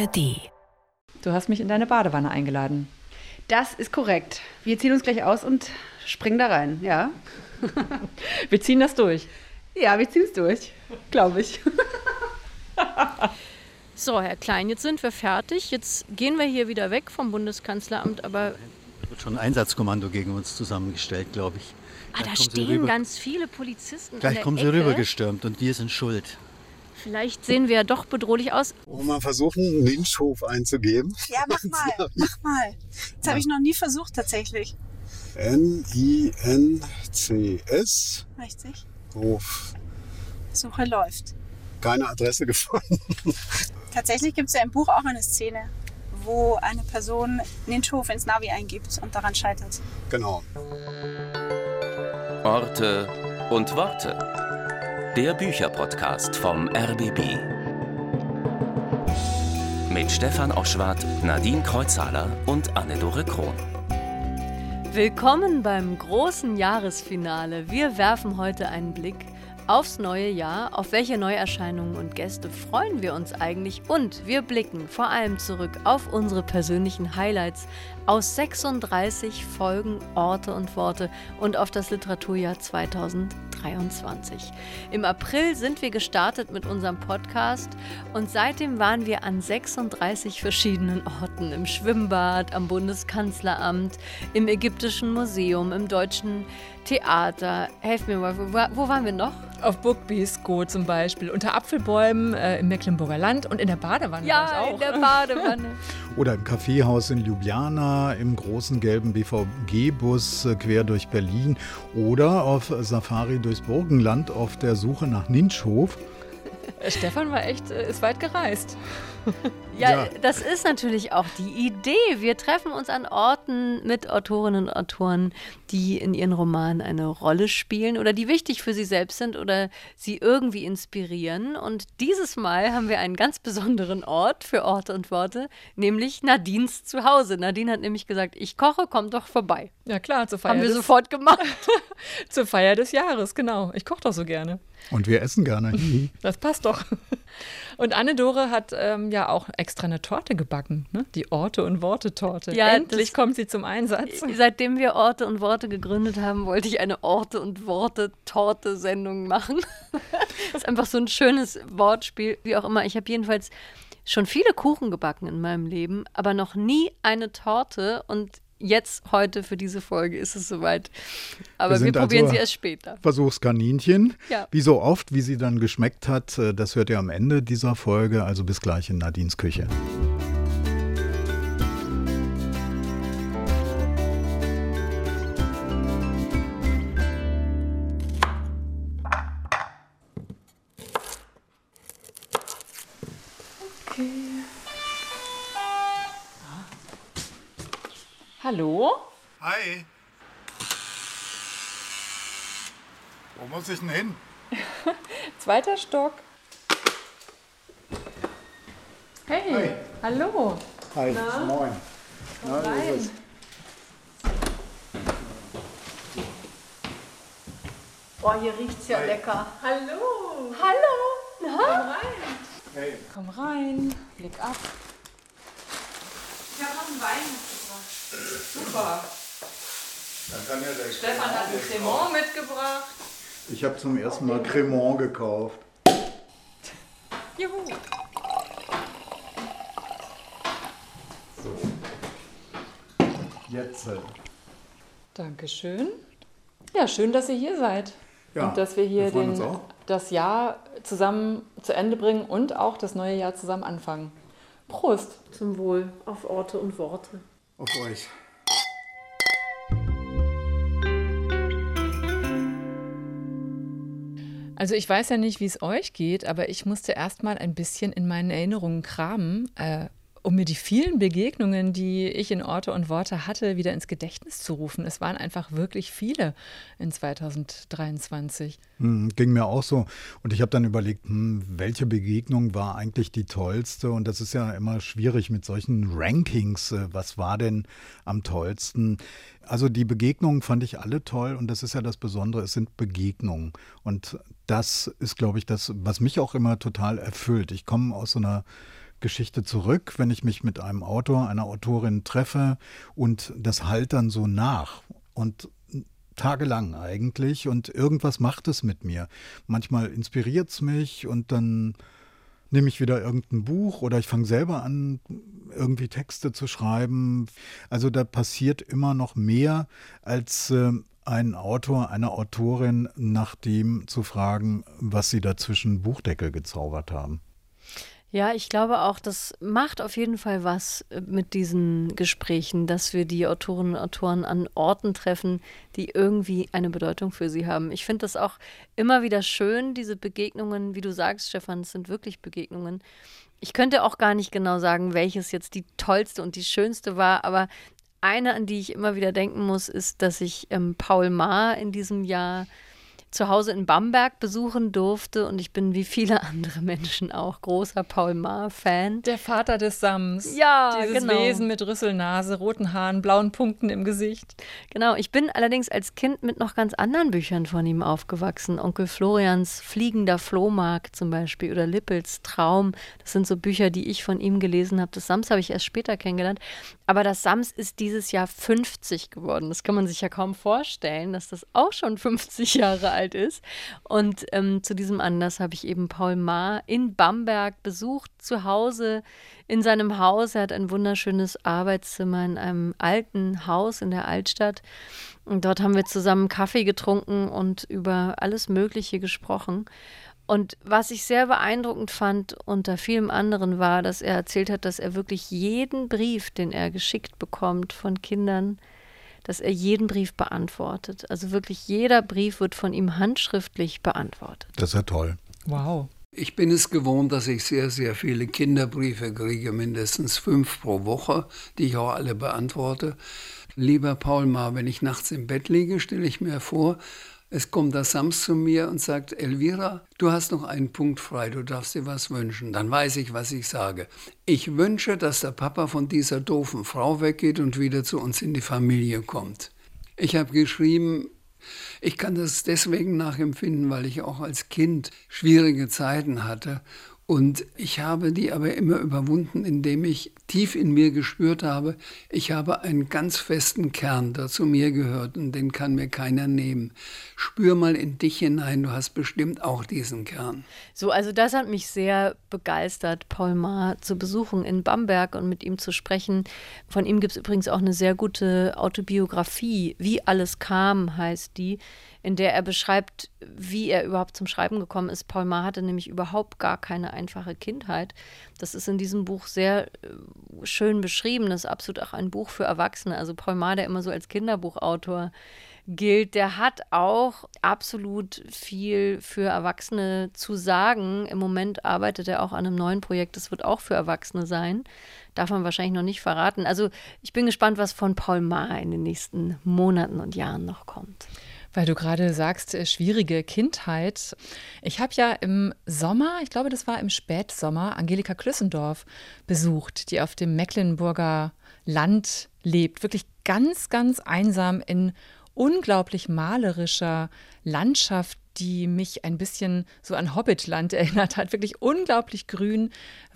ARD. Du hast mich in deine Badewanne eingeladen. Das ist korrekt. Wir ziehen uns gleich aus und springen da rein, ja? wir ziehen das durch. Ja, wir ziehen es durch, glaube ich. so, Herr Klein, jetzt sind wir fertig. Jetzt gehen wir hier wieder weg vom Bundeskanzleramt, aber. Es wird schon ein Einsatzkommando gegen uns zusammengestellt, glaube ich. Ah, da stehen ganz viele Polizisten. Gleich kommen sie rübergestürmt und wir sind schuld. Vielleicht sehen wir ja doch bedrohlich aus. Wollen wir mal versuchen, einen Lynchhof einzugeben? Ja, mach mal, mach mal. Das habe ich noch nie versucht tatsächlich. N-I-N-C-S. Richtig. Hof. Suche läuft. Keine Adresse gefunden. Tatsächlich gibt es ja im Buch auch eine Szene, wo eine Person Lynchhof ins Navi eingibt und daran scheitert. Genau. Orte und Worte. Der Bücherpodcast vom RBB. Mit Stefan Oschwart, Nadine Kreuzhaler und Anne-Dore Krohn. Willkommen beim großen Jahresfinale. Wir werfen heute einen Blick aufs neue Jahr. Auf welche Neuerscheinungen und Gäste freuen wir uns eigentlich? Und wir blicken vor allem zurück auf unsere persönlichen Highlights aus 36 Folgen Orte und Worte und auf das Literaturjahr 2023. Im April sind wir gestartet mit unserem Podcast und seitdem waren wir an 36 verschiedenen Orten. Im Schwimmbad, am Bundeskanzleramt, im Ägyptischen Museum, im Deutschen Theater. Helf mir mal, wo, wo waren wir noch? Auf Beeskow zum Beispiel, unter Apfelbäumen äh, im Mecklenburger Land und in der Badewanne. Ja, in der Badewanne. Oder im Kaffeehaus in Ljubljana, im großen gelben BVG-Bus äh, quer durch Berlin oder auf Safari durchs Burgenland auf der Suche nach Ninschhof. Stefan war echt, äh, ist weit gereist. Ja, ja, das ist natürlich auch die Idee. Wir treffen uns an Orten mit Autorinnen und Autoren, die in ihren Romanen eine Rolle spielen oder die wichtig für sie selbst sind oder sie irgendwie inspirieren. Und dieses Mal haben wir einen ganz besonderen Ort für Orte und Worte, nämlich Nadines Zuhause. Nadine hat nämlich gesagt, ich koche, komm doch vorbei. Ja klar, zur Feier. Haben wir sofort gemacht. zur Feier des Jahres, genau. Ich koche doch so gerne. Und wir essen gerne. das passt doch. Und Anne-Dore hat ähm, ja auch extra eine Torte gebacken, ne? die Orte- und Worte-Torte. Ja, Endlich kommt sie zum Einsatz. Seitdem wir Orte und Worte gegründet haben, wollte ich eine Orte- und Worte-Torte-Sendung machen. das ist einfach so ein schönes Wortspiel, wie auch immer. Ich habe jedenfalls schon viele Kuchen gebacken in meinem Leben, aber noch nie eine Torte und jetzt heute für diese Folge ist es soweit. Aber wir, wir probieren also sie erst später. Versuchskaninchen. Ja. Wie so oft, wie sie dann geschmeckt hat, äh, das hört ihr am Ende dieser Folge. Also bis gleich in Nadines Küche. Hallo? Hi. Wo muss ich denn hin? Zweiter Stock. Hey, Hi. hallo. Hi, Na? moin. Na, rein. ist es? Boah, hier riecht's ja Hi. lecker. Hallo. Hallo. Na? Komm rein. Hey. Komm rein. Blick ab. Ich habe noch einen Wein. Super. Dann kann ja der Stefan hat ein Cremant mitgebracht. Ich habe zum ersten Mal Cremant gekauft. Juhu. So. Jetzt. Dankeschön. Ja, schön, dass ihr hier seid. Ja, und dass wir hier wir den, das Jahr zusammen zu Ende bringen und auch das neue Jahr zusammen anfangen. Prost. Zum Wohl auf Orte und Worte. Auf euch. Also ich weiß ja nicht, wie es euch geht, aber ich musste erst mal ein bisschen in meinen Erinnerungen kramen, äh, um mir die vielen Begegnungen, die ich in Orte und Worte hatte, wieder ins Gedächtnis zu rufen. Es waren einfach wirklich viele in 2023. Hm, ging mir auch so. Und ich habe dann überlegt, hm, welche Begegnung war eigentlich die tollste? Und das ist ja immer schwierig mit solchen Rankings. Äh, was war denn am tollsten? Also die Begegnungen fand ich alle toll und das ist ja das Besondere, es sind Begegnungen. Und das ist, glaube ich, das, was mich auch immer total erfüllt. Ich komme aus so einer Geschichte zurück, wenn ich mich mit einem Autor, einer Autorin treffe und das halt dann so nach. Und tagelang eigentlich und irgendwas macht es mit mir. Manchmal inspiriert es mich und dann nehme ich wieder irgendein Buch oder ich fange selber an, irgendwie Texte zu schreiben. Also da passiert immer noch mehr, als äh, ein Autor, eine Autorin nach dem zu fragen, was sie dazwischen Buchdeckel gezaubert haben. Ja, ich glaube auch, das macht auf jeden Fall was äh, mit diesen Gesprächen, dass wir die Autorinnen und Autoren an Orten treffen, die irgendwie eine Bedeutung für sie haben. Ich finde das auch immer wieder schön, diese Begegnungen, wie du sagst, Stefan, es sind wirklich Begegnungen. Ich könnte auch gar nicht genau sagen, welches jetzt die tollste und die schönste war, aber eine, an die ich immer wieder denken muss, ist, dass ich ähm, Paul Maar in diesem Jahr zu Hause in Bamberg besuchen durfte und ich bin wie viele andere Menschen auch großer Paul Maar-Fan. Der Vater des Sams. Ja, Dieses genau. Wesen mit Rüsselnase, roten Haaren, blauen Punkten im Gesicht. Genau, ich bin allerdings als Kind mit noch ganz anderen Büchern von ihm aufgewachsen. Onkel Florians Fliegender Flohmarkt zum Beispiel oder Lippels Traum. Das sind so Bücher, die ich von ihm gelesen habe. Das Sams habe ich erst später kennengelernt. Aber das Sams ist dieses Jahr 50 geworden. Das kann man sich ja kaum vorstellen, dass das auch schon 50 Jahre alt ist. Und ähm, zu diesem Anlass habe ich eben Paul Maar in Bamberg besucht, zu Hause in seinem Haus. Er hat ein wunderschönes Arbeitszimmer in einem alten Haus in der Altstadt. Und dort haben wir zusammen Kaffee getrunken und über alles Mögliche gesprochen. Und was ich sehr beeindruckend fand unter vielem anderen war, dass er erzählt hat, dass er wirklich jeden Brief, den er geschickt bekommt von Kindern, dass er jeden Brief beantwortet. Also wirklich jeder Brief wird von ihm handschriftlich beantwortet. Das ist ja toll. Wow. Ich bin es gewohnt, dass ich sehr, sehr viele Kinderbriefe kriege, mindestens fünf pro Woche, die ich auch alle beantworte. Lieber Paul Maar, wenn ich nachts im Bett liege, stelle ich mir vor, es kommt der Sams zu mir und sagt, Elvira, du hast noch einen Punkt frei, du darfst dir was wünschen. Dann weiß ich, was ich sage. Ich wünsche, dass der Papa von dieser doofen Frau weggeht und wieder zu uns in die Familie kommt. Ich habe geschrieben, ich kann das deswegen nachempfinden, weil ich auch als Kind schwierige Zeiten hatte und ich habe die aber immer überwunden, indem ich tief in mir gespürt habe, ich habe einen ganz festen Kern, der zu mir gehört und den kann mir keiner nehmen. Spür mal in dich hinein, du hast bestimmt auch diesen Kern. So, also das hat mich sehr begeistert, Paul Maar zu besuchen in Bamberg und mit ihm zu sprechen. Von ihm gibt es übrigens auch eine sehr gute Autobiografie, Wie alles kam, heißt die in der er beschreibt, wie er überhaupt zum Schreiben gekommen ist. Paul Maar hatte nämlich überhaupt gar keine einfache Kindheit. Das ist in diesem Buch sehr äh, schön beschrieben. Das ist absolut auch ein Buch für Erwachsene. Also Paul Maar, der immer so als Kinderbuchautor gilt, der hat auch absolut viel für Erwachsene zu sagen. Im Moment arbeitet er auch an einem neuen Projekt, das wird auch für Erwachsene sein. Darf man wahrscheinlich noch nicht verraten. Also ich bin gespannt, was von Paul Maar in den nächsten Monaten und Jahren noch kommt. Weil du gerade sagst, äh, schwierige Kindheit. Ich habe ja im Sommer, ich glaube, das war im Spätsommer, Angelika Klüssendorf besucht, die auf dem Mecklenburger Land lebt. Wirklich ganz, ganz einsam in unglaublich malerischer Landschaft, die mich ein bisschen so an Hobbitland erinnert hat. Wirklich unglaublich grün,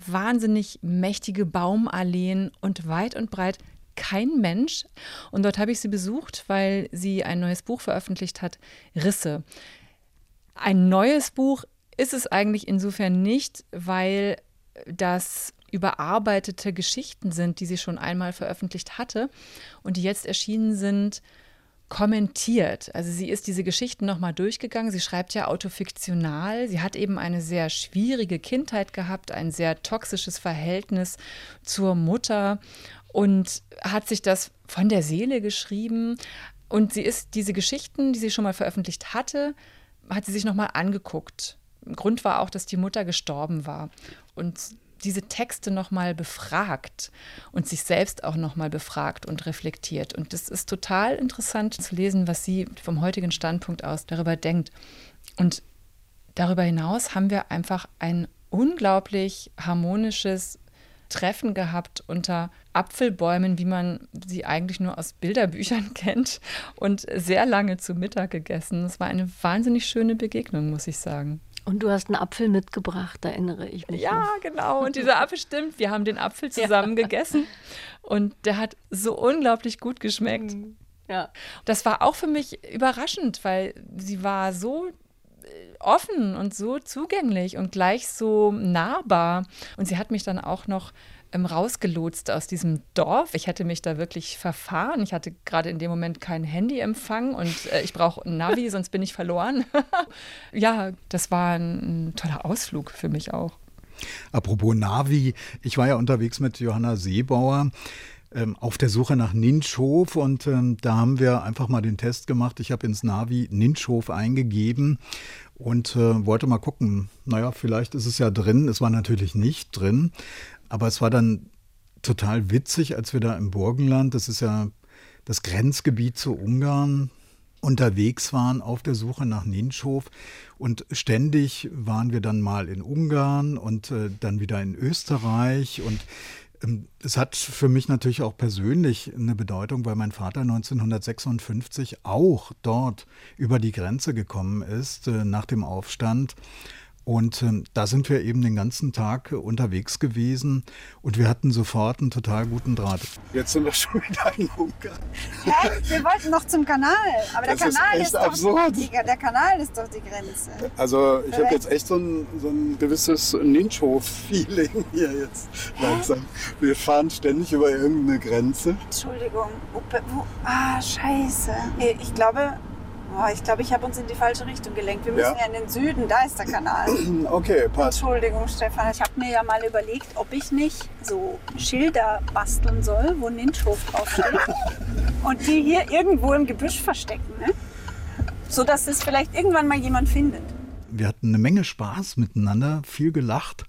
wahnsinnig mächtige Baumalleen und weit und breit kein Mensch. Und dort habe ich sie besucht, weil sie ein neues Buch veröffentlicht hat, Risse. Ein neues Buch ist es eigentlich insofern nicht, weil das überarbeitete Geschichten sind, die sie schon einmal veröffentlicht hatte und die jetzt erschienen sind, kommentiert. Also sie ist diese Geschichten nochmal durchgegangen. Sie schreibt ja autofiktional. Sie hat eben eine sehr schwierige Kindheit gehabt, ein sehr toxisches Verhältnis zur Mutter und hat sich das von der Seele geschrieben. Und sie ist diese Geschichten, die sie schon mal veröffentlicht hatte, hat sie sich nochmal angeguckt. Grund war auch, dass die Mutter gestorben war. Und diese Texte nochmal befragt und sich selbst auch nochmal befragt und reflektiert. Und das ist total interessant zu lesen, was sie vom heutigen Standpunkt aus darüber denkt. Und darüber hinaus haben wir einfach ein unglaublich harmonisches Treffen gehabt unter Apfelbäumen, wie man sie eigentlich nur aus Bilderbüchern kennt und sehr lange zu Mittag gegessen. Es war eine wahnsinnig schöne Begegnung, muss ich sagen. Und du hast einen Apfel mitgebracht, erinnere ich mich. Ja, noch. genau. Und dieser Apfel stimmt. Wir haben den Apfel zusammen ja. gegessen und der hat so unglaublich gut geschmeckt. Ja. Das war auch für mich überraschend, weil sie war so offen und so zugänglich und gleich so nahbar. Und sie hat mich dann auch noch ähm, rausgelotst aus diesem Dorf. Ich hätte mich da wirklich verfahren. Ich hatte gerade in dem Moment kein Handyempfang und äh, ich brauche ein Navi, sonst bin ich verloren. ja, das war ein, ein toller Ausflug für mich auch. Apropos Navi, ich war ja unterwegs mit Johanna Seebauer ähm, auf der Suche nach Ninschhof und ähm, da haben wir einfach mal den Test gemacht. Ich habe ins Navi Ninschhof eingegeben und äh, wollte mal gucken, naja, vielleicht ist es ja drin. Es war natürlich nicht drin, aber es war dann total witzig, als wir da im Burgenland, das ist ja das Grenzgebiet zu Ungarn, unterwegs waren auf der Suche nach Ninschhof. Und ständig waren wir dann mal in Ungarn und äh, dann wieder in Österreich. Und es hat für mich natürlich auch persönlich eine Bedeutung, weil mein Vater 1956 auch dort über die Grenze gekommen ist äh, nach dem Aufstand und äh, da sind wir eben den ganzen Tag äh, unterwegs gewesen und wir hatten sofort einen total guten Draht. Jetzt sind wir schon wieder in Ungarn. Hä? Wir wollten noch zum Kanal, aber der das Kanal ist, ist, absurd. Die, der Kanal ist doch die Grenze. Also ich habe jetzt echt so ein, so ein gewisses Nincho-Feeling hier jetzt langsam. Wir fahren ständig über irgendeine Grenze. Entschuldigung. Ah, scheiße. Ich glaube, Oh, ich glaube, ich habe uns in die falsche Richtung gelenkt. Wir müssen ja. ja. in den Süden, da ist der Kanal. Okay, passt. Entschuldigung, Stefan. Ich habe mir ja mal überlegt, ob ich nicht so Schilder basteln soll, wo Ninschhof draufsteht. und die hier irgendwo im Gebüsch verstecken. Ne? So dass es vielleicht irgendwann mal jemand findet. Wir hatten eine Menge Spaß miteinander, viel gelacht.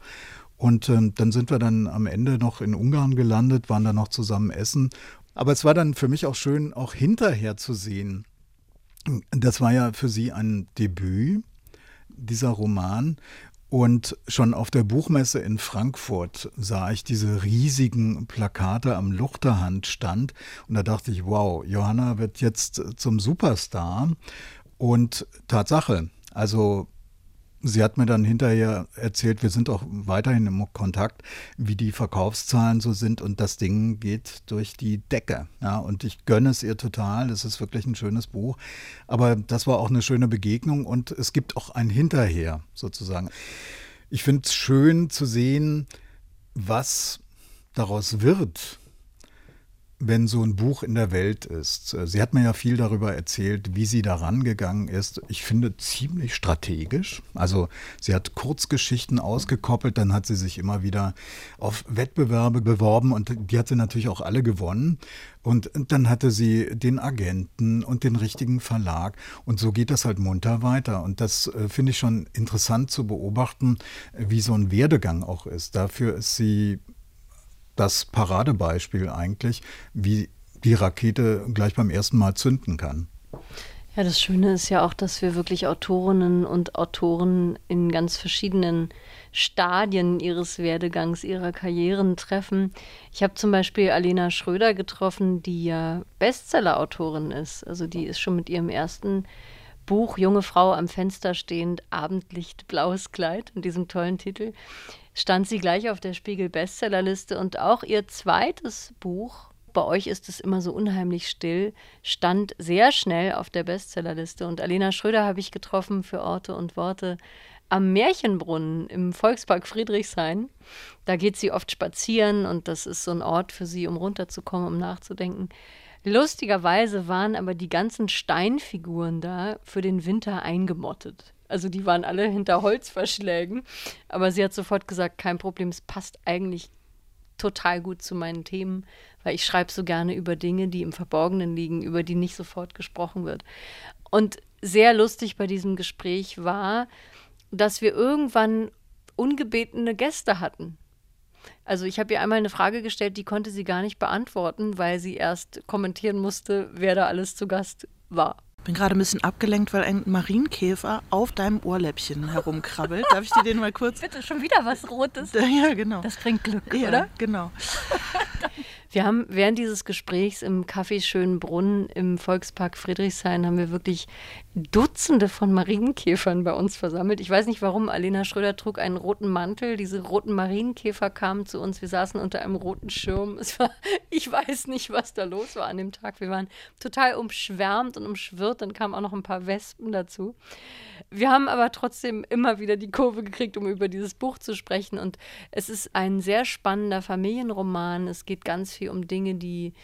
Und ähm, dann sind wir dann am Ende noch in Ungarn gelandet, waren da noch zusammen essen. Aber es war dann für mich auch schön, auch hinterher zu sehen, das war ja für sie ein Debüt, dieser Roman. Und schon auf der Buchmesse in Frankfurt sah ich diese riesigen Plakate am Luchterhandstand. Und da dachte ich, wow, Johanna wird jetzt zum Superstar. Und Tatsache, also Sie hat mir dann hinterher erzählt, wir sind auch weiterhin im Kontakt, wie die Verkaufszahlen so sind und das Ding geht durch die Decke. Ja, und ich gönne es ihr total. Es ist wirklich ein schönes Buch. Aber das war auch eine schöne Begegnung und es gibt auch ein Hinterher sozusagen. Ich finde es schön zu sehen, was daraus wird wenn so ein Buch in der Welt ist. Sie hat mir ja viel darüber erzählt, wie sie daran gegangen ist. Ich finde ziemlich strategisch. Also sie hat Kurzgeschichten ausgekoppelt, dann hat sie sich immer wieder auf Wettbewerbe beworben und die hat sie natürlich auch alle gewonnen. Und dann hatte sie den Agenten und den richtigen Verlag. Und so geht das halt munter weiter. Und das äh, finde ich schon interessant zu beobachten, wie so ein Werdegang auch ist. Dafür ist sie das Paradebeispiel eigentlich, wie die Rakete gleich beim ersten Mal zünden kann. Ja, das Schöne ist ja auch, dass wir wirklich Autorinnen und Autoren in ganz verschiedenen Stadien ihres Werdegangs, ihrer Karrieren treffen. Ich habe zum Beispiel Alena Schröder getroffen, die ja Bestseller-Autorin ist. Also die ist schon mit ihrem ersten Buch Junge Frau am Fenster stehend, Abendlicht, blaues Kleid, in diesem tollen Titel, stand sie gleich auf der Spiegel Bestsellerliste und auch ihr zweites Buch, bei euch ist es immer so unheimlich still, stand sehr schnell auf der Bestsellerliste. Und Alena Schröder habe ich getroffen für Orte und Worte am Märchenbrunnen im Volkspark Friedrichshain. Da geht sie oft spazieren und das ist so ein Ort für sie, um runterzukommen, um nachzudenken. Lustigerweise waren aber die ganzen Steinfiguren da für den Winter eingemottet. Also die waren alle hinter Holzverschlägen. Aber sie hat sofort gesagt, kein Problem, es passt eigentlich total gut zu meinen Themen, weil ich schreibe so gerne über Dinge, die im Verborgenen liegen, über die nicht sofort gesprochen wird. Und sehr lustig bei diesem Gespräch war, dass wir irgendwann ungebetene Gäste hatten. Also ich habe ihr einmal eine Frage gestellt, die konnte sie gar nicht beantworten, weil sie erst kommentieren musste, wer da alles zu Gast war bin gerade ein bisschen abgelenkt, weil ein Marienkäfer auf deinem Ohrläppchen herumkrabbelt. Darf ich dir den mal kurz? Bitte, schon wieder was Rotes. Ja, genau. Das bringt Glück, ja, oder? genau. Wir haben während dieses Gesprächs im Café Schönbrunn im Volkspark Friedrichshain haben wir wirklich Dutzende von Marienkäfern bei uns versammelt. Ich weiß nicht warum. Alena Schröder trug einen roten Mantel. Diese roten Marienkäfer kamen zu uns. Wir saßen unter einem roten Schirm. Es war, ich weiß nicht, was da los war an dem Tag. Wir waren total umschwärmt und umschwirrt. Dann kamen auch noch ein paar Wespen dazu. Wir haben aber trotzdem immer wieder die Kurve gekriegt, um über dieses Buch zu sprechen. Und es ist ein sehr spannender Familienroman. Es geht ganz viel um Dinge, die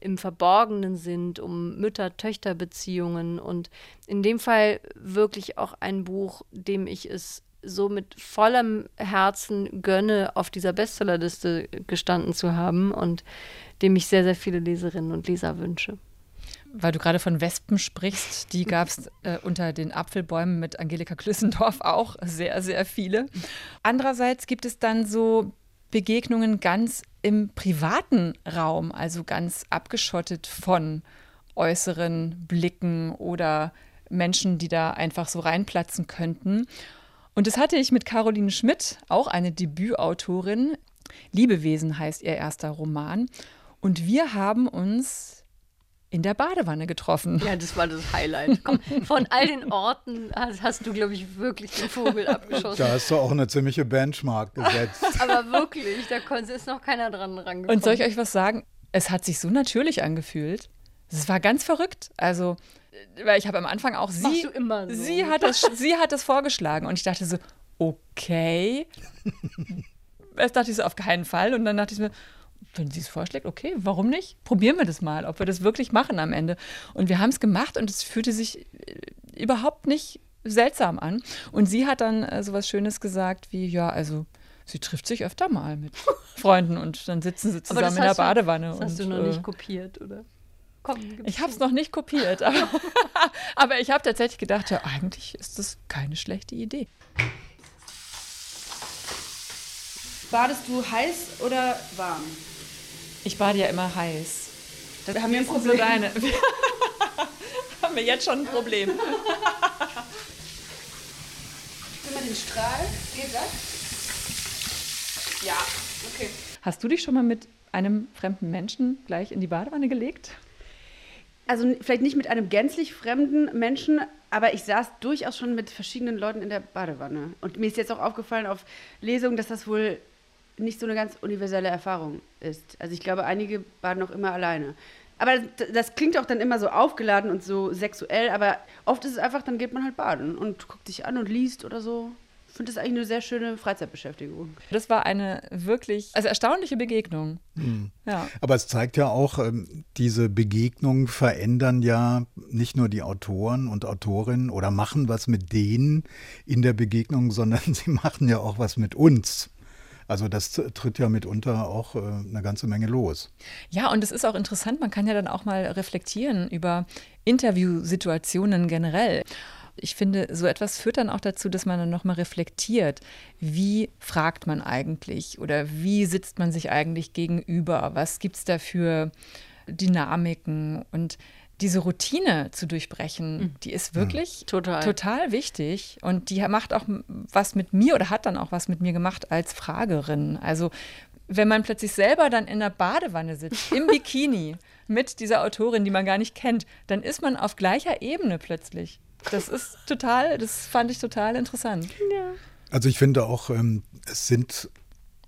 im Verborgenen sind, um Mütter-Töchter-Beziehungen und in dem Fall wirklich auch ein Buch, dem ich es so mit vollem Herzen gönne, auf dieser Bestsellerliste gestanden zu haben und dem ich sehr, sehr viele Leserinnen und Leser wünsche. Weil du gerade von Wespen sprichst, die gab es äh, unter den Apfelbäumen mit Angelika Klüssendorf auch sehr, sehr viele. Andererseits gibt es dann so Begegnungen ganz im privaten Raum, also ganz abgeschottet von äußeren Blicken oder Menschen, die da einfach so reinplatzen könnten. Und das hatte ich mit Caroline Schmidt, auch eine Debütautorin. Liebewesen heißt ihr erster Roman. Und wir haben uns in der Badewanne getroffen. Ja, das war das Highlight. Komm, von all den Orten hast, hast du, glaube ich, wirklich den Vogel abgeschossen. Da hast du auch eine ziemliche Benchmark gesetzt. Aber wirklich, da ist noch keiner dran rangekommen. Und soll ich euch was sagen? Es hat sich so natürlich angefühlt. Es war ganz verrückt. Also, weil ich habe am Anfang auch sie, so. sie, hat das, sie hat das vorgeschlagen und ich dachte so, okay. Erst dachte ich so, auf keinen Fall. Und dann dachte ich mir, wenn sie es vorschlägt, okay, warum nicht? Probieren wir das mal, ob wir das wirklich machen am Ende. Und wir haben es gemacht und es fühlte sich äh, überhaupt nicht seltsam an. Und sie hat dann äh, so was Schönes gesagt wie, ja, also sie trifft sich öfter mal mit Freunden und dann sitzen sie zusammen in der Badewanne. Du, das hast und, du noch äh, nicht kopiert, oder? Komm, ich habe es noch nicht kopiert, aber, aber ich habe tatsächlich gedacht, ja, eigentlich ist das keine schlechte Idee. Badest du heiß oder warm? Ich bade ja immer heiß. Das haben wir ein Problem. So deine. haben wir jetzt schon ein Problem. Nimm mal den Strahl. Geht das? Ja, okay. Hast du dich schon mal mit einem fremden Menschen gleich in die Badewanne gelegt? Also vielleicht nicht mit einem gänzlich fremden Menschen, aber ich saß durchaus schon mit verschiedenen Leuten in der Badewanne. Und mir ist jetzt auch aufgefallen auf Lesungen, dass das wohl nicht so eine ganz universelle Erfahrung ist. Also ich glaube, einige baden noch immer alleine. Aber das klingt auch dann immer so aufgeladen und so sexuell, aber oft ist es einfach, dann geht man halt baden und guckt sich an und liest oder so. Ich finde das eigentlich eine sehr schöne Freizeitbeschäftigung. Das war eine wirklich, also erstaunliche Begegnung. Mhm. Ja. Aber es zeigt ja auch, ähm, diese Begegnungen verändern ja nicht nur die Autoren und Autorinnen oder machen was mit denen in der Begegnung, sondern sie machen ja auch was mit uns. Also das tritt ja mitunter auch äh, eine ganze Menge los. Ja, und es ist auch interessant, man kann ja dann auch mal reflektieren über Interviewsituationen generell. Ich finde, so etwas führt dann auch dazu, dass man dann nochmal reflektiert, wie fragt man eigentlich oder wie sitzt man sich eigentlich gegenüber, was gibt es da für Dynamiken und diese Routine zu durchbrechen, mhm. die ist wirklich total. total wichtig und die macht auch was mit mir oder hat dann auch was mit mir gemacht als Fragerin. Also wenn man plötzlich selber dann in der Badewanne sitzt, im Bikini, mit dieser Autorin, die man gar nicht kennt, dann ist man auf gleicher Ebene plötzlich. Das ist total, das fand ich total interessant. Ja. Also ich finde auch, ähm, es sind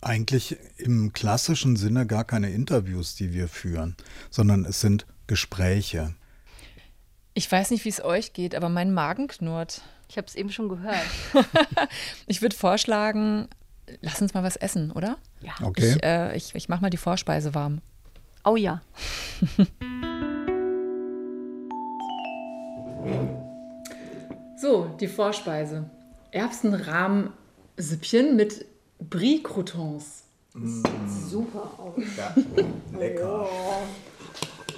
eigentlich im klassischen Sinne gar keine Interviews, die wir führen, sondern es sind Gespräche. Ich weiß nicht, wie es euch geht, aber mein Magen knurrt. Ich habe es eben schon gehört. ich würde vorschlagen, lass uns mal was essen, oder? Ja. Okay. Ich, äh, ich, ich mache mal die Vorspeise warm. Oh ja. so, die Vorspeise. Erbsenrahmsüppchen mit Brie-Croutons. Mm. Super aus. Ja, lecker. Oh.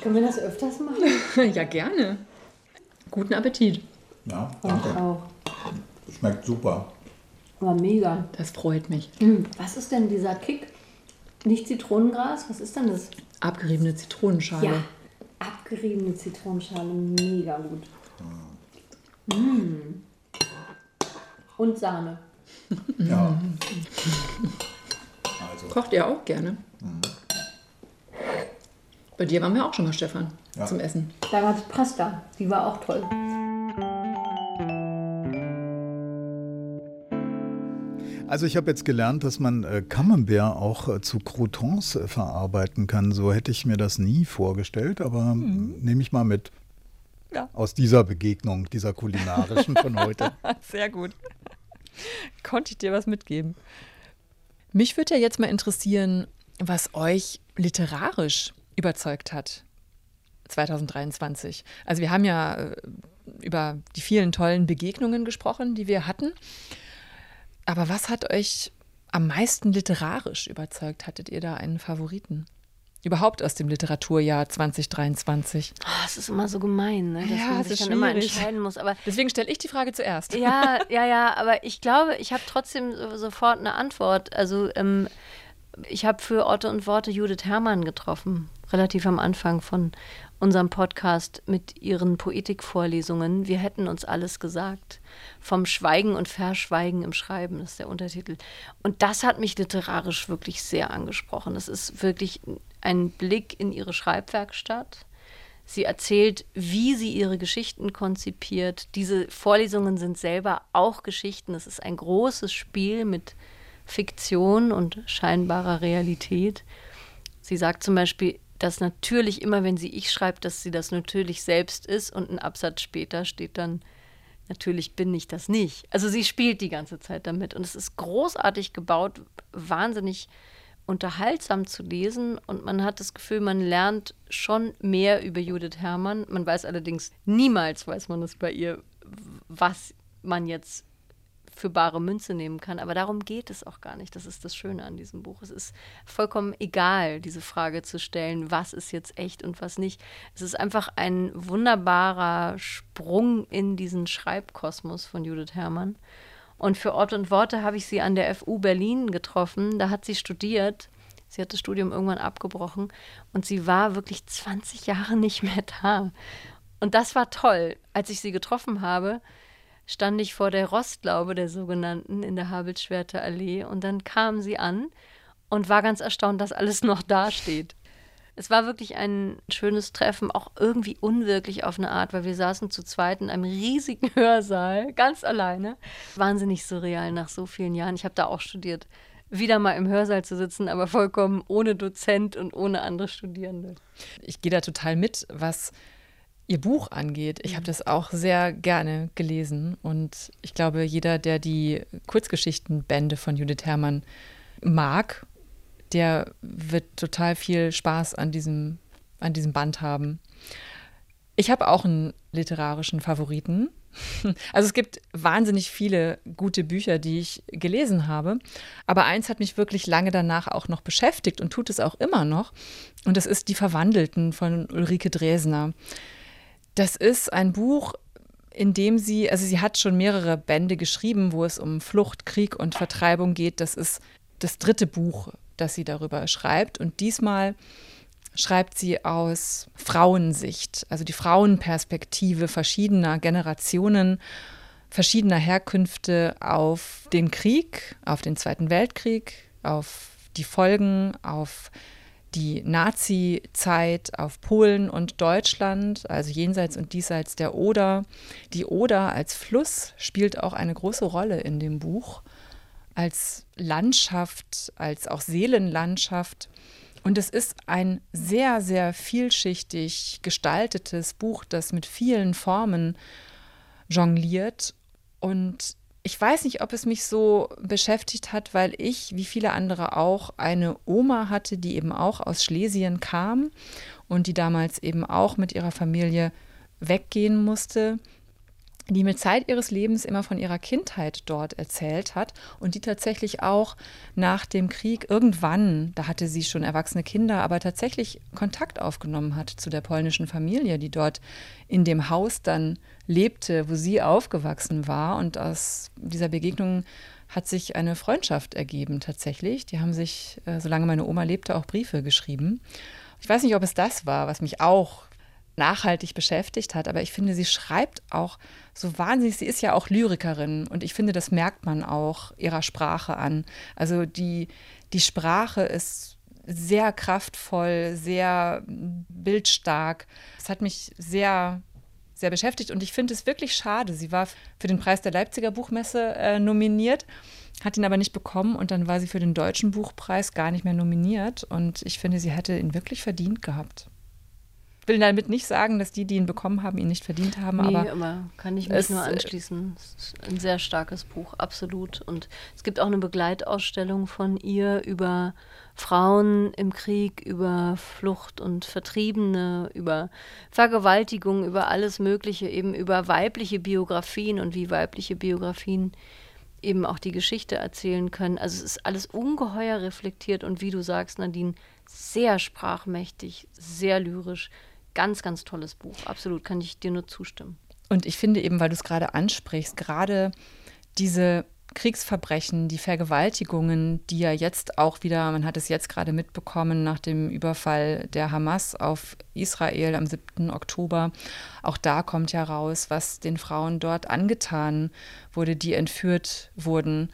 Können wir das öfters machen? ja, gerne. Guten Appetit. Ja, danke. Ich auch. Schmeckt super. War mega. Das freut mich. Hm, was ist denn dieser Kick? Nicht Zitronengras? Was ist denn das? Abgeriebene Zitronenschale. Ja, abgeriebene Zitronenschale. Mega gut. Mmh. Und Sahne. Ja. Also. Kocht ihr auch gerne? Mhm. Bei dir waren wir auch schon mal, Stefan, ja. zum Essen. Damals Pasta, die war auch toll. Also ich habe jetzt gelernt, dass man äh, Camembert auch äh, zu Croutons äh, verarbeiten kann. So hätte ich mir das nie vorgestellt, aber mhm. nehme ich mal mit. Ja. Aus dieser Begegnung, dieser kulinarischen von heute. Sehr gut. Konnte ich dir was mitgeben. Mich würde ja jetzt mal interessieren, was euch literarisch überzeugt hat 2023. Also wir haben ja äh, über die vielen tollen Begegnungen gesprochen, die wir hatten. Aber was hat euch am meisten literarisch überzeugt? Hattet ihr da einen Favoriten? Überhaupt aus dem Literaturjahr 2023. Oh, es ist immer so gemein, ne? dass ja, man sich dann immer entscheiden muss. Aber Deswegen stelle ich die Frage zuerst. Ja, ja, ja, aber ich glaube, ich habe trotzdem sofort eine Antwort. Also ähm, ich habe für Orte und Worte Judith Herrmann getroffen, relativ am Anfang von unserem Podcast mit ihren Poetikvorlesungen. Wir hätten uns alles gesagt. Vom Schweigen und Verschweigen im Schreiben ist der Untertitel. Und das hat mich literarisch wirklich sehr angesprochen. Es ist wirklich ein Blick in ihre Schreibwerkstatt. Sie erzählt, wie sie ihre Geschichten konzipiert. Diese Vorlesungen sind selber auch Geschichten. Es ist ein großes Spiel mit Fiktion und scheinbarer Realität. Sie sagt zum Beispiel, dass natürlich immer, wenn sie ich schreibt, dass sie das natürlich selbst ist und ein Absatz später steht dann, natürlich bin ich das nicht. Also sie spielt die ganze Zeit damit und es ist großartig gebaut, wahnsinnig unterhaltsam zu lesen und man hat das Gefühl, man lernt schon mehr über Judith Herrmann. Man weiß allerdings niemals, weiß man es bei ihr, was man jetzt für bare Münze nehmen kann. Aber darum geht es auch gar nicht. Das ist das Schöne an diesem Buch. Es ist vollkommen egal, diese Frage zu stellen, was ist jetzt echt und was nicht. Es ist einfach ein wunderbarer Sprung in diesen Schreibkosmos von Judith Herrmann. Und für Ort und Worte habe ich sie an der FU Berlin getroffen. Da hat sie studiert. Sie hat das Studium irgendwann abgebrochen und sie war wirklich 20 Jahre nicht mehr da. Und das war toll. Als ich sie getroffen habe, stand ich vor der Rostlaube der sogenannten in der Habelschwerter Allee und dann kam sie an und war ganz erstaunt, dass alles noch dasteht. Es war wirklich ein schönes Treffen, auch irgendwie unwirklich auf eine Art, weil wir saßen zu zweit in einem riesigen Hörsaal, ganz alleine. Wahnsinnig surreal nach so vielen Jahren. Ich habe da auch studiert. Wieder mal im Hörsaal zu sitzen, aber vollkommen ohne Dozent und ohne andere Studierende. Ich gehe da total mit, was ihr Buch angeht. Ich habe mhm. das auch sehr gerne gelesen und ich glaube, jeder, der die Kurzgeschichtenbände von Judith Herrmann mag, der wird total viel Spaß an diesem, an diesem Band haben. Ich habe auch einen literarischen Favoriten. Also es gibt wahnsinnig viele gute Bücher, die ich gelesen habe, aber eins hat mich wirklich lange danach auch noch beschäftigt und tut es auch immer noch. Und das ist Die Verwandelten von Ulrike Dresner. Das ist ein Buch, in dem sie, also sie hat schon mehrere Bände geschrieben, wo es um Flucht, Krieg und Vertreibung geht. Das ist das dritte Buch, das sie darüber schreibt. Und diesmal schreibt sie aus Frauensicht, also die Frauenperspektive verschiedener Generationen, verschiedener Herkünfte auf den Krieg, auf den Zweiten Weltkrieg, auf die Folgen, auf die Nazi-Zeit auf Polen und Deutschland, also jenseits und diesseits der Oder. Die Oder als Fluss spielt auch eine große Rolle in dem Buch, als Landschaft, als auch Seelenlandschaft. Und es ist ein sehr, sehr vielschichtig gestaltetes Buch, das mit vielen Formen jongliert und ich weiß nicht, ob es mich so beschäftigt hat, weil ich, wie viele andere auch, eine Oma hatte, die eben auch aus Schlesien kam und die damals eben auch mit ihrer Familie weggehen musste die mir Zeit ihres Lebens immer von ihrer Kindheit dort erzählt hat und die tatsächlich auch nach dem Krieg irgendwann, da hatte sie schon erwachsene Kinder, aber tatsächlich Kontakt aufgenommen hat zu der polnischen Familie, die dort in dem Haus dann lebte, wo sie aufgewachsen war. Und aus dieser Begegnung hat sich eine Freundschaft ergeben tatsächlich. Die haben sich, äh, solange meine Oma lebte, auch Briefe geschrieben. Ich weiß nicht, ob es das war, was mich auch nachhaltig beschäftigt hat. Aber ich finde, sie schreibt auch so wahnsinnig. Sie ist ja auch Lyrikerin und ich finde, das merkt man auch ihrer Sprache an. Also die, die Sprache ist sehr kraftvoll, sehr bildstark. Es hat mich sehr sehr beschäftigt und ich finde es wirklich schade. Sie war für den Preis der Leipziger Buchmesse äh, nominiert, hat ihn aber nicht bekommen und dann war sie für den Deutschen Buchpreis gar nicht mehr nominiert und ich finde, sie hätte ihn wirklich verdient gehabt will damit nicht sagen, dass die, die ihn bekommen haben, ihn nicht verdient haben. Nee, aber, aber kann ich mich nur anschließen. Es ist ein sehr starkes Buch, absolut. Und es gibt auch eine Begleitausstellung von ihr über Frauen im Krieg, über Flucht und Vertriebene, über Vergewaltigung, über alles Mögliche, eben über weibliche Biografien und wie weibliche Biografien eben auch die Geschichte erzählen können. Also es ist alles ungeheuer reflektiert und wie du sagst, Nadine, sehr sprachmächtig, sehr lyrisch, Ganz, ganz tolles Buch. Absolut, kann ich dir nur zustimmen. Und ich finde eben, weil du es gerade ansprichst, gerade diese Kriegsverbrechen, die Vergewaltigungen, die ja jetzt auch wieder, man hat es jetzt gerade mitbekommen nach dem Überfall der Hamas auf Israel am 7. Oktober, auch da kommt ja raus, was den Frauen dort angetan wurde, die entführt wurden.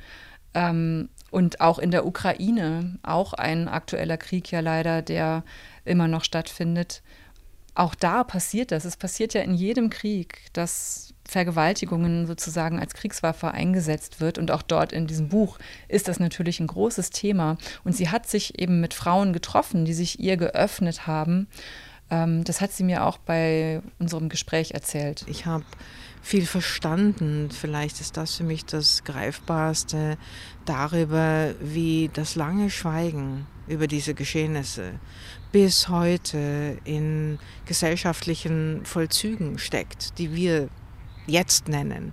Ähm, und auch in der Ukraine, auch ein aktueller Krieg ja leider, der immer noch stattfindet auch da passiert das. Es passiert ja in jedem Krieg, dass Vergewaltigungen sozusagen als Kriegswaffe eingesetzt wird. Und auch dort in diesem Buch ist das natürlich ein großes Thema. Und sie hat sich eben mit Frauen getroffen, die sich ihr geöffnet haben. Ähm, das hat sie mir auch bei unserem Gespräch erzählt. Ich habe viel verstanden. Vielleicht ist das für mich das Greifbarste darüber, wie das lange Schweigen über diese Geschehnisse bis heute in gesellschaftlichen Vollzügen steckt, die wir jetzt nennen.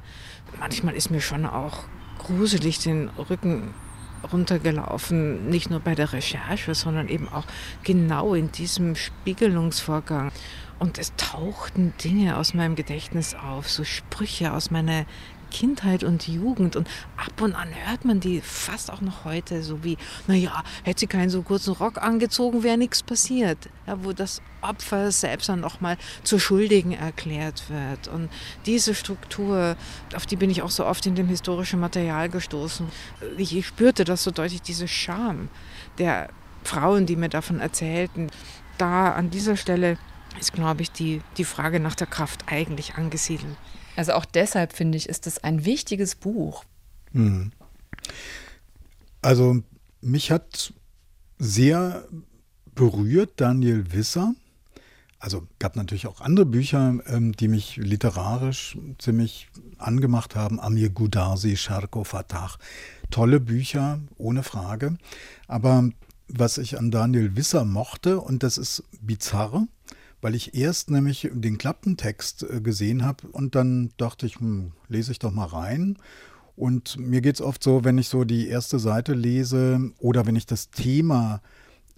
Manchmal ist mir schon auch gruselig den Rücken runtergelaufen, nicht nur bei der Recherche, sondern eben auch genau in diesem Spiegelungsvorgang. Und es tauchten Dinge aus meinem Gedächtnis auf, so Sprüche aus meiner Kindheit und Jugend. Und ab und an hört man die fast auch noch heute, so wie, naja, hätte sie keinen so kurzen Rock angezogen, wäre nichts passiert. Ja, wo das Opfer selbst dann nochmal zur Schuldigen erklärt wird. Und diese Struktur, auf die bin ich auch so oft in dem historischen Material gestoßen. Ich spürte das so deutlich, diese Scham der Frauen, die mir davon erzählten. Da an dieser Stelle ist, glaube ich, die, die Frage nach der Kraft eigentlich angesiedelt. Also auch deshalb finde ich, ist es ein wichtiges Buch. Hm. Also mich hat sehr berührt Daniel Wisser. Also gab natürlich auch andere Bücher, ähm, die mich literarisch ziemlich angemacht haben. Amir Gudarsi, Sharko Fatah. Tolle Bücher, ohne Frage. Aber was ich an Daniel Wisser mochte, und das ist bizarr, weil ich erst nämlich den Klappentext äh, gesehen habe und dann dachte ich, hm, lese ich doch mal rein. Und mir geht es oft so, wenn ich so die erste Seite lese oder wenn ich das Thema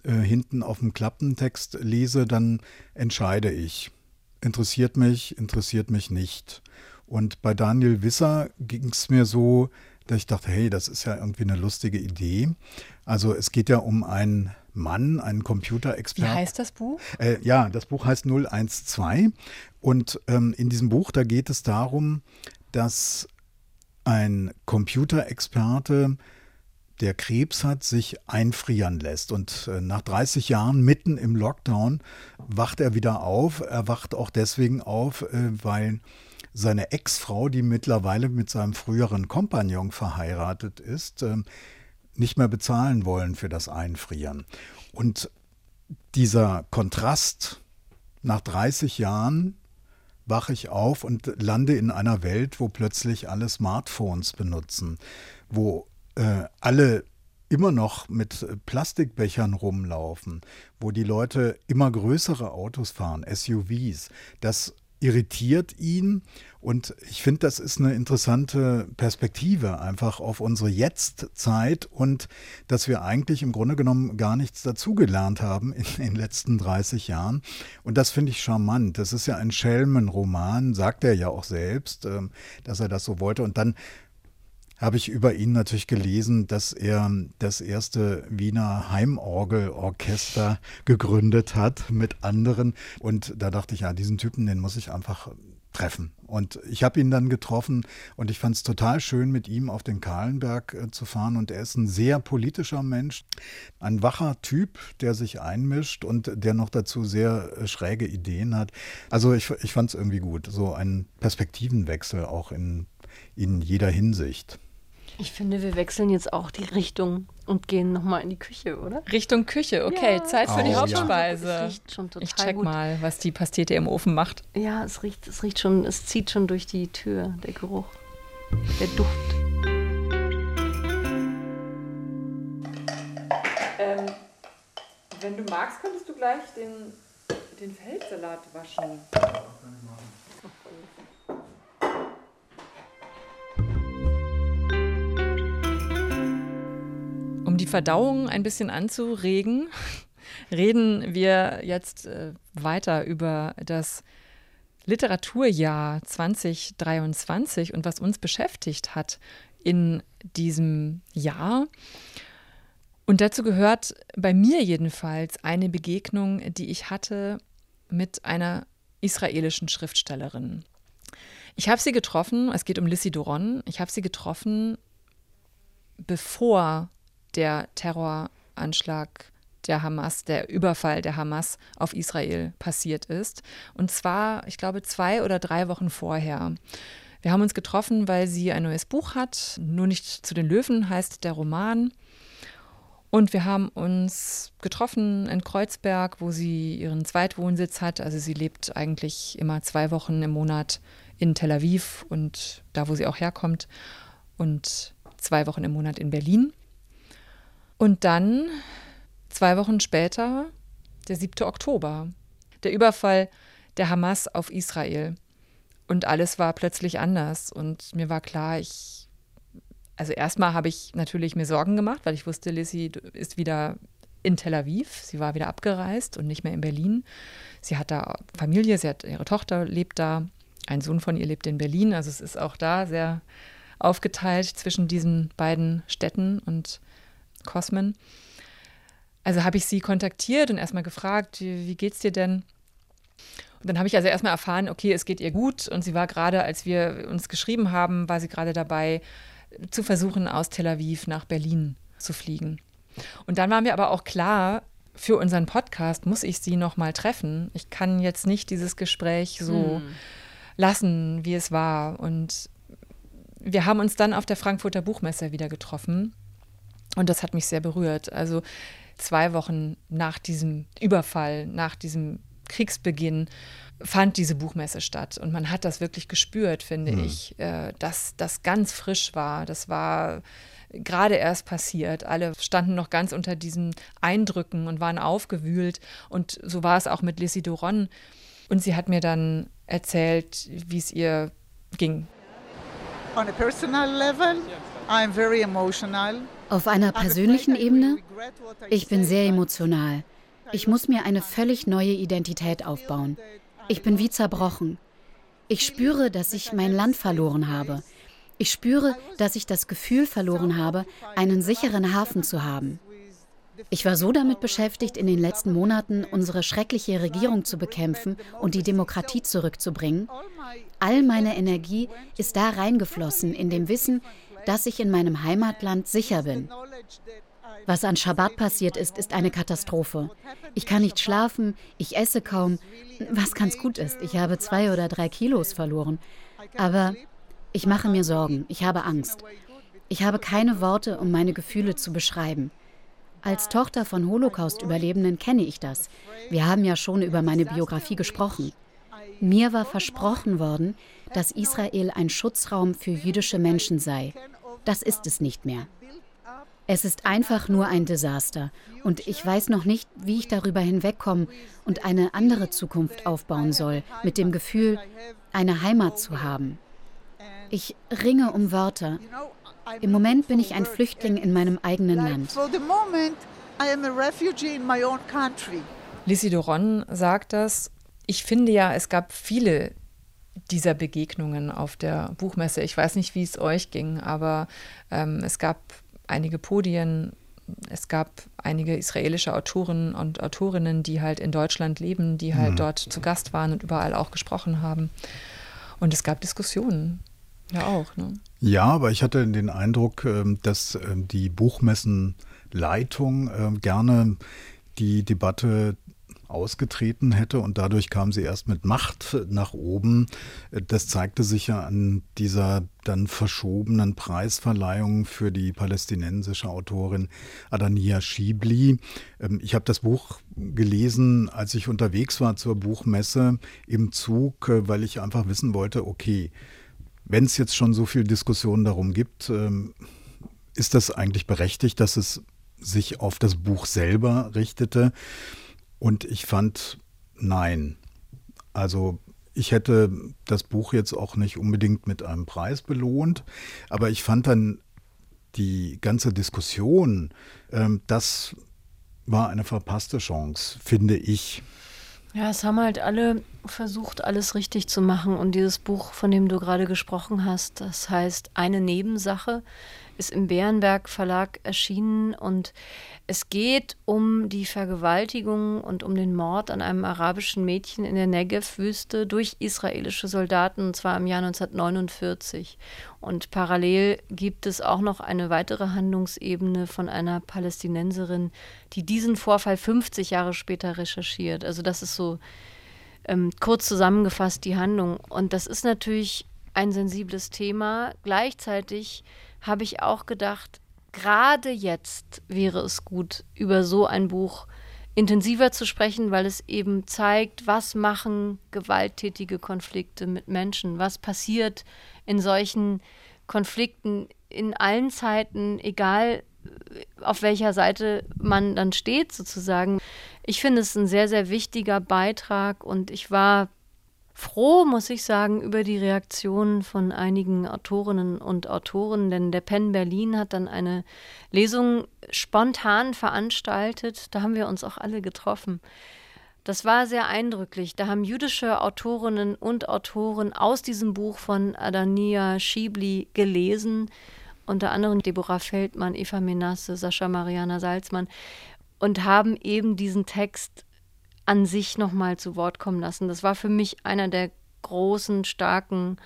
äh, hinten auf dem Klappentext lese, dann entscheide ich. Interessiert mich, interessiert mich nicht. Und bei Daniel Wisser ging es mir so, dass ich dachte, hey, das ist ja irgendwie eine lustige Idee. Also es geht ja um einen Mann, einen Computerexperten. Wie heißt das Buch? Äh, ja, das Buch heißt 012. Und ähm, in diesem Buch, da geht es darum, dass ein Computerexperte, der Krebs hat, sich einfrieren lässt. Und äh, nach 30 Jahren mitten im Lockdown wacht er wieder auf. Er wacht auch deswegen auf, äh, weil seine Ex-Frau, die mittlerweile mit seinem früheren Kompagnon verheiratet ist, äh, nicht mehr bezahlen wollen für das Einfrieren. Und dieser Kontrast nach 30 Jahren wache ich auf und lande in einer Welt, wo plötzlich alle Smartphones benutzen, wo äh, alle immer noch mit Plastikbechern rumlaufen, wo die Leute immer größere Autos fahren, SUVs. Das irritiert ihn. Und ich finde, das ist eine interessante Perspektive einfach auf unsere Jetztzeit und dass wir eigentlich im Grunde genommen gar nichts dazugelernt haben in den letzten 30 Jahren. Und das finde ich charmant. Das ist ja ein Schelmenroman, sagt er ja auch selbst, ähm, dass er das so wollte. Und dann habe ich über ihn natürlich gelesen, dass er das erste Wiener Heimorgelorchester gegründet hat mit anderen. Und da dachte ich, ja, diesen Typen, den muss ich einfach treffen. Und ich habe ihn dann getroffen und ich fand es total schön, mit ihm auf den Kahlenberg äh, zu fahren. Und er ist ein sehr politischer Mensch, ein wacher Typ, der sich einmischt und der noch dazu sehr äh, schräge Ideen hat. Also ich, ich fand es irgendwie gut, so ein Perspektivenwechsel auch in, in jeder Hinsicht. Ich finde, wir wechseln jetzt auch die Richtung und gehen nochmal in die Küche, oder? Richtung Küche, okay. Ja. Zeit für oh, die Hauptspeise. Ja. Es riecht schon total Ich check gut. mal, was die Pastete im Ofen macht. Ja, es riecht, es riecht schon, es zieht schon durch die Tür, der Geruch, der Duft. Ähm, wenn du magst, könntest du gleich den, den Feldsalat waschen. die Verdauung ein bisschen anzuregen, reden wir jetzt äh, weiter über das Literaturjahr 2023 und was uns beschäftigt hat in diesem Jahr. Und dazu gehört bei mir jedenfalls eine Begegnung, die ich hatte mit einer israelischen Schriftstellerin. Ich habe sie getroffen, es geht um Lissy Doron, ich habe sie getroffen, bevor der Terroranschlag der Hamas, der Überfall der Hamas auf Israel passiert ist. Und zwar, ich glaube, zwei oder drei Wochen vorher. Wir haben uns getroffen, weil sie ein neues Buch hat. Nur nicht zu den Löwen heißt der Roman. Und wir haben uns getroffen in Kreuzberg, wo sie ihren Zweitwohnsitz hat. Also sie lebt eigentlich immer zwei Wochen im Monat in Tel Aviv und da, wo sie auch herkommt. Und zwei Wochen im Monat in Berlin. Und dann, zwei Wochen später, der 7. Oktober, der Überfall der Hamas auf Israel. Und alles war plötzlich anders. Und mir war klar, ich, also erstmal habe ich natürlich mir Sorgen gemacht, weil ich wusste, Lissy ist wieder in Tel Aviv. Sie war wieder abgereist und nicht mehr in Berlin. Sie hat da Familie, sie hat ihre Tochter lebt da, ein Sohn von ihr lebt in Berlin. Also es ist auch da sehr aufgeteilt zwischen diesen beiden Städten und Cosman. Also habe ich sie kontaktiert und erstmal gefragt, wie, geht's dir denn? Und dann habe ich also erstmal erfahren, okay, es geht ihr gut. Und sie war gerade, als wir uns geschrieben haben, war sie gerade dabei, zu versuchen, aus Tel Aviv nach Berlin zu fliegen. Und dann war mir aber auch klar, für unseren Podcast muss ich sie noch mal treffen. Ich kann jetzt nicht dieses Gespräch so hm. lassen, wie es war. Und wir haben uns dann auf der Frankfurter Buchmesse wieder getroffen. Und das hat mich sehr berührt. Also zwei Wochen nach diesem Überfall, nach diesem Kriegsbeginn fand diese Buchmesse statt. Und man hat das wirklich gespürt, finde mhm. ich, äh, dass das ganz frisch war. Das war gerade erst passiert. Alle standen noch ganz unter diesen Eindrücken und waren aufgewühlt. Und so war es auch mit Lissy Doron. Und sie hat mir dann erzählt, wie es ihr ging. On a personal level, I'm very emotional. Auf einer persönlichen Ebene? Ich bin sehr emotional. Ich muss mir eine völlig neue Identität aufbauen. Ich bin wie zerbrochen. Ich spüre, dass ich mein Land verloren habe. Ich spüre, dass ich das Gefühl verloren habe, einen sicheren Hafen zu haben. Ich war so damit beschäftigt, in den letzten Monaten unsere schreckliche Regierung zu bekämpfen und die Demokratie zurückzubringen. All meine Energie ist da reingeflossen, in dem Wissen, dass ich in meinem Heimatland sicher bin. Was an Schabbat passiert ist, ist eine Katastrophe. Ich kann nicht schlafen, ich esse kaum, was ganz gut ist. Ich habe zwei oder drei Kilos verloren. Aber ich mache mir Sorgen, ich habe Angst. Ich habe keine Worte, um meine Gefühle zu beschreiben. Als Tochter von Holocaust-Überlebenden kenne ich das. Wir haben ja schon über meine Biografie gesprochen. Mir war versprochen worden, dass Israel ein Schutzraum für jüdische Menschen sei. Das ist es nicht mehr. Es ist einfach nur ein Desaster und ich weiß noch nicht, wie ich darüber hinwegkommen und eine andere Zukunft aufbauen soll, mit dem Gefühl, eine Heimat zu haben. Ich ringe um Wörter. Im Moment bin ich ein Flüchtling in meinem eigenen Land. Lissy Doron sagt das. Ich finde ja, es gab viele dieser Begegnungen auf der Buchmesse. Ich weiß nicht, wie es euch ging, aber ähm, es gab einige Podien, es gab einige israelische Autoren und Autorinnen, die halt in Deutschland leben, die halt mhm. dort zu Gast waren und überall auch gesprochen haben. Und es gab Diskussionen. Ja, auch. Ne? Ja, aber ich hatte den Eindruck, ähm, dass ähm, die Buchmessenleitung ähm, gerne die Debatte ausgetreten hätte und dadurch kam sie erst mit Macht nach oben. Das zeigte sich ja an dieser dann verschobenen Preisverleihung für die palästinensische Autorin Adania Schibli. Ähm, ich habe das Buch gelesen, als ich unterwegs war zur Buchmesse im Zug, äh, weil ich einfach wissen wollte, okay, wenn es jetzt schon so viel Diskussion darum gibt, ähm, ist das eigentlich berechtigt, dass es sich auf das Buch selber richtete? Und ich fand, nein. Also ich hätte das Buch jetzt auch nicht unbedingt mit einem Preis belohnt, aber ich fand dann die ganze Diskussion, ähm, das war eine verpasste Chance, finde ich. Ja, es haben halt alle versucht, alles richtig zu machen. Und dieses Buch, von dem du gerade gesprochen hast, das heißt Eine Nebensache, ist im Bärenberg Verlag erschienen und es geht um die Vergewaltigung und um den Mord an einem arabischen Mädchen in der Negev-Wüste durch israelische Soldaten, und zwar im Jahr 1949. Und parallel gibt es auch noch eine weitere Handlungsebene von einer Palästinenserin, die diesen Vorfall 50 Jahre später recherchiert. Also das ist so ähm, kurz zusammengefasst die Handlung. Und das ist natürlich ein sensibles Thema. Gleichzeitig habe ich auch gedacht, gerade jetzt wäre es gut, über so ein Buch intensiver zu sprechen, weil es eben zeigt, was machen gewalttätige Konflikte mit Menschen, was passiert in solchen Konflikten in allen Zeiten, egal auf welcher Seite man dann steht sozusagen. Ich finde es ein sehr, sehr wichtiger Beitrag und ich war froh, muss ich sagen, über die Reaktionen von einigen Autorinnen und Autoren, denn der Penn Berlin hat dann eine Lesung spontan veranstaltet. Da haben wir uns auch alle getroffen. Das war sehr eindrücklich. Da haben jüdische Autorinnen und Autoren aus diesem Buch von Adania Schibli gelesen, unter anderem Deborah Feldmann, Eva Menasse, Sascha Mariana Salzmann, und haben eben diesen Text an sich nochmal zu Wort kommen lassen. Das war für mich einer der großen, starken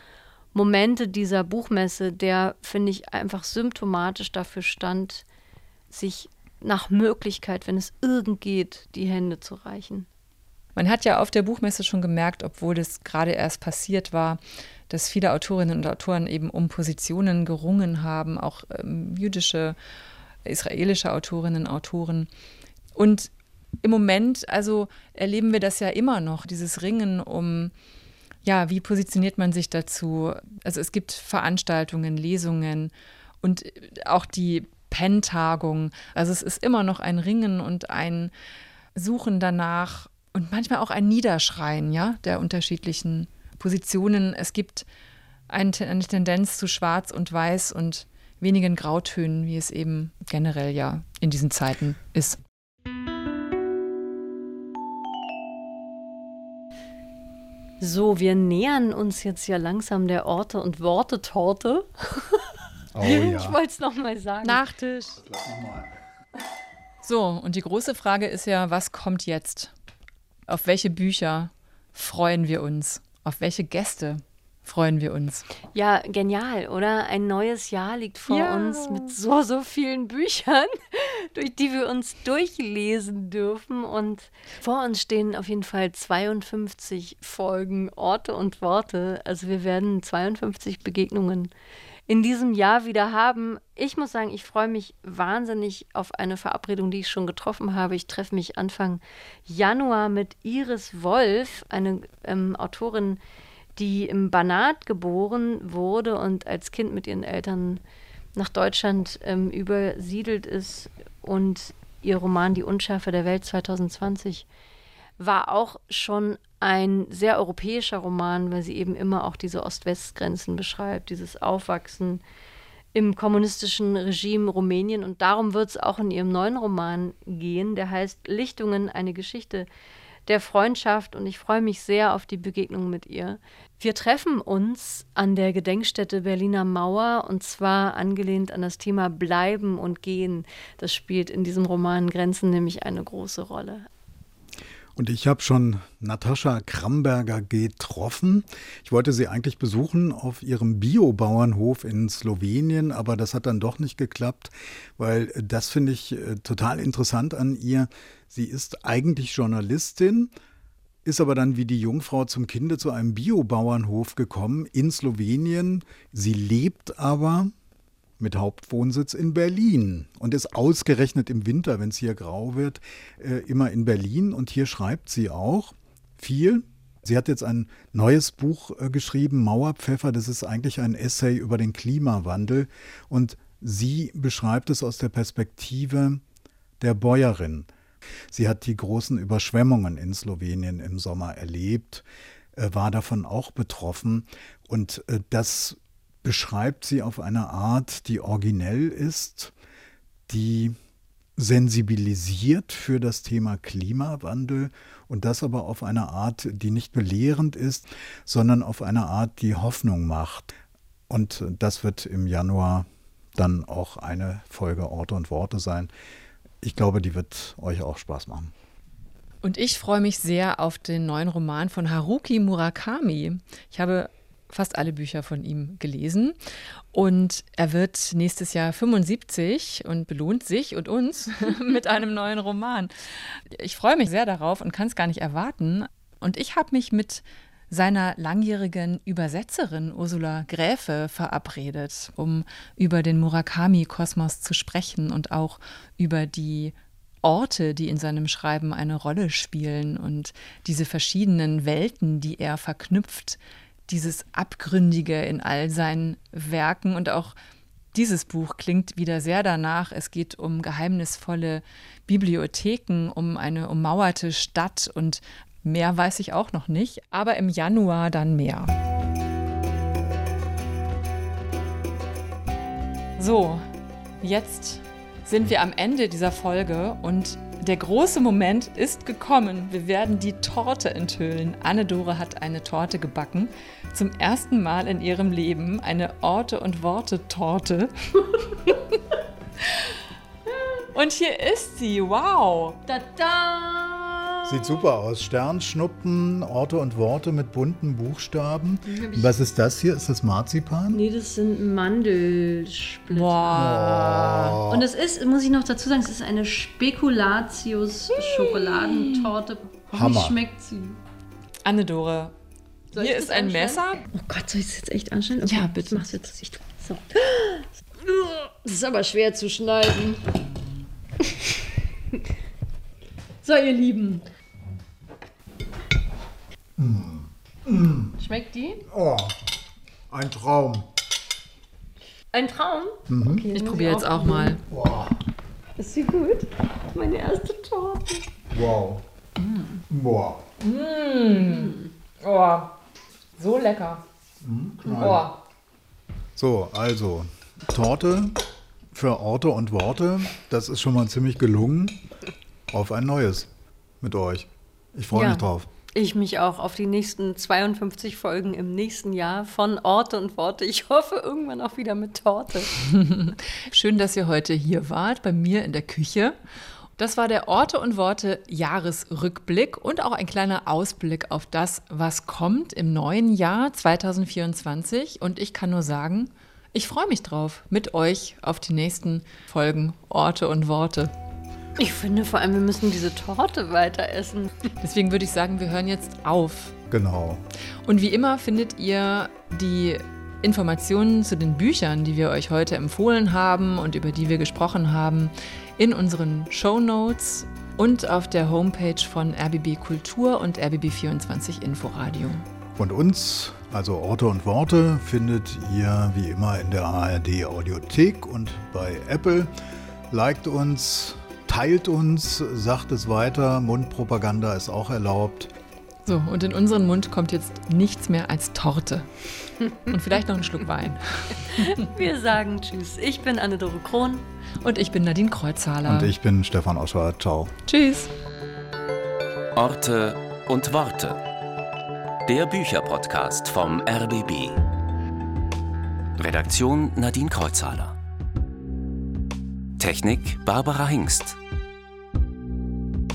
Momente dieser Buchmesse, der, finde ich, einfach symptomatisch dafür stand, sich nach Möglichkeit, wenn es irgend geht, die Hände zu reichen. Man hat ja auf der Buchmesse schon gemerkt, obwohl das gerade erst passiert war, dass viele Autorinnen und Autoren eben um Positionen gerungen haben, auch ähm, jüdische, israelische Autorinnen und Autoren. Und im Moment, also erleben wir das ja immer noch, dieses Ringen um, ja, wie positioniert man sich dazu? Also es gibt Veranstaltungen, Lesungen und auch die Pen-Tagung. Also es ist immer noch ein Ringen und ein Suchen danach und manchmal auch ein Niederschreien, ja, der unterschiedlichen Positionen. Es gibt eine Tendenz zu Schwarz und Weiß und wenigen Grautönen, wie es eben generell ja in diesen Zeiten ist. So, wir nähern uns jetzt ja langsam der Orte und Worte-Torte. Oh, ja. Ich wollte es nochmal sagen. Nachtisch. So, und die große Frage ist ja, was kommt jetzt? Auf welche Bücher freuen wir uns? Auf welche Gäste freuen wir uns. Ja, genial, oder? Ein neues Jahr liegt vor ja. uns mit so, so vielen Büchern, durch die wir uns durchlesen dürfen. Und vor uns stehen auf jeden Fall 52 Folgen, Orte und Worte. Also wir werden 52 Begegnungen in diesem Jahr wieder haben. Ich muss sagen, ich freue mich wahnsinnig auf eine Verabredung, die ich schon getroffen habe. Ich treffe mich Anfang Januar mit Iris Wolf, eine ähm, Autorin, die im Banat geboren wurde und als Kind mit ihren Eltern nach Deutschland ähm, übersiedelt ist und ihr Roman Die Unschärfe der Welt 2020 war auch schon ein sehr europäischer Roman, weil sie eben immer auch diese Ost-West-Grenzen beschreibt, dieses Aufwachsen im kommunistischen Regime Rumänien. Und darum wird es auch in ihrem neuen Roman gehen, der heißt Lichtungen, eine Geschichte der Freundschaft und ich freue mich sehr auf die Begegnung mit ihr. Wir treffen uns an der Gedenkstätte Berliner Mauer und zwar angelehnt an das Thema Bleiben und Gehen. Das spielt in diesem Roman Grenzen nämlich eine große Rolle. Und ich habe schon Natascha Kramberger getroffen. Ich wollte sie eigentlich besuchen auf ihrem Biobauernhof in Slowenien, aber das hat dann doch nicht geklappt, weil das finde ich äh, total interessant an ihr. Sie ist eigentlich Journalistin, ist aber dann wie die Jungfrau zum Kinde zu einem Biobauernhof gekommen in Slowenien. Sie lebt aber mit Hauptwohnsitz in Berlin und ist ausgerechnet im Winter, wenn es hier grau wird, äh, immer in Berlin. Und hier schreibt sie auch viel. Sie hat jetzt ein neues Buch äh, geschrieben, Mauerpfeffer. Das ist eigentlich ein Essay über den Klimawandel. Und sie beschreibt es aus der Perspektive der Bäuerin. Sie hat die großen Überschwemmungen in Slowenien im Sommer erlebt, äh, war davon auch betroffen. Und das beschreibt sie auf eine Art, die originell ist, die sensibilisiert für das Thema Klimawandel und das aber auf eine Art, die nicht belehrend ist, sondern auf eine Art, die Hoffnung macht. Und das wird im Januar dann auch eine Folge Orte und Worte sein. Ich glaube, die wird euch auch Spaß machen. Und ich freue mich sehr auf den neuen Roman von Haruki Murakami. Ich habe fast alle Bücher von ihm gelesen. Und er wird nächstes Jahr 75 und belohnt sich und uns mit einem neuen Roman. Ich freue mich sehr darauf und kann es gar nicht erwarten. Und ich habe mich mit seiner langjährigen Übersetzerin Ursula Gräfe verabredet, um über den Murakami-Kosmos zu sprechen und auch über die Orte, die in seinem Schreiben eine Rolle spielen und diese verschiedenen Welten, die er verknüpft, dieses Abgründige in all seinen Werken und auch dieses Buch klingt wieder sehr danach. Es geht um geheimnisvolle Bibliotheken, um eine ummauerte Stadt und mehr weiß ich auch noch nicht, aber im Januar dann mehr. So, jetzt sind wir am Ende dieser Folge und der große Moment ist gekommen. Wir werden die Torte enthüllen. Anne-Dore hat eine Torte gebacken. Zum ersten Mal in ihrem Leben eine Orte- und Worte-Torte. und hier ist sie. Wow. Da da! Sieht super aus. Sternschnuppen, Orte und Worte mit bunten Buchstaben. Was ist das hier? Ist das Marzipan? Nee, das sind Mandelsplitter. Wow. Und es ist, muss ich noch dazu sagen, es ist eine Spekulatius-Schokoladentorte. Hammer. Wie schmeckt sie? Anne-Dore, hier ist ein? Messer. Oh Gott, soll ich das jetzt echt anstellen? Okay, Ja, bitte. Ich mach's jetzt. Ich, so. Das ist aber schwer zu schneiden. So, ihr Lieben. Schmeckt die? Oh, ein Traum. Ein Traum? Mhm. Okay, Ich probiere jetzt auch mal. Wow. Ist sie gut? Meine erste Torte. Wow. Boah. Mmh. Oh, so lecker. Oh. So, also Torte für Orte und Worte. Das ist schon mal ziemlich gelungen. Auf ein neues mit euch. Ich freue Ja. mich drauf. Ich mich auch auf die nächsten 52 Folgen im nächsten Jahr von Orte und Worte. Ich hoffe irgendwann auch wieder mit Torte. Schön, dass ihr heute hier wart, bei mir in der Küche. Das war der Orte und Worte Jahresrückblick und auch ein kleiner Ausblick auf das, was kommt im neuen Jahr 2024. Und ich kann nur sagen, ich freue mich drauf mit euch auf die nächsten Folgen Orte und Worte. Ich finde vor allem, wir müssen diese Torte weiter essen. Deswegen würde ich sagen, wir hören jetzt auf. Genau. Und wie immer findet ihr die Informationen zu den Büchern, die wir euch heute empfohlen haben und über die wir gesprochen haben, in unseren Show Notes und auf der Homepage von RBB Kultur und RBB24 Inforadio. Und uns, also Orte und Worte, findet ihr wie immer in der ARD Audiothek und bei Apple. Liked uns, teilt uns, sagt es weiter. Mundpropaganda ist auch erlaubt. So, und in unseren Mund kommt jetzt nichts mehr als Torte. Und vielleicht noch ein Schluck Wein. Wir sagen Tschüss. Ich bin Anne-Dore Krohn. Und ich bin Nadine Kreuzhaler. Und ich bin Stefan Oscher. Ciao. Tschüss. Orte und Worte. Der Bücherpodcast vom RBB. Redaktion Nadine Kreuzhaler. Technik Barbara Hingst.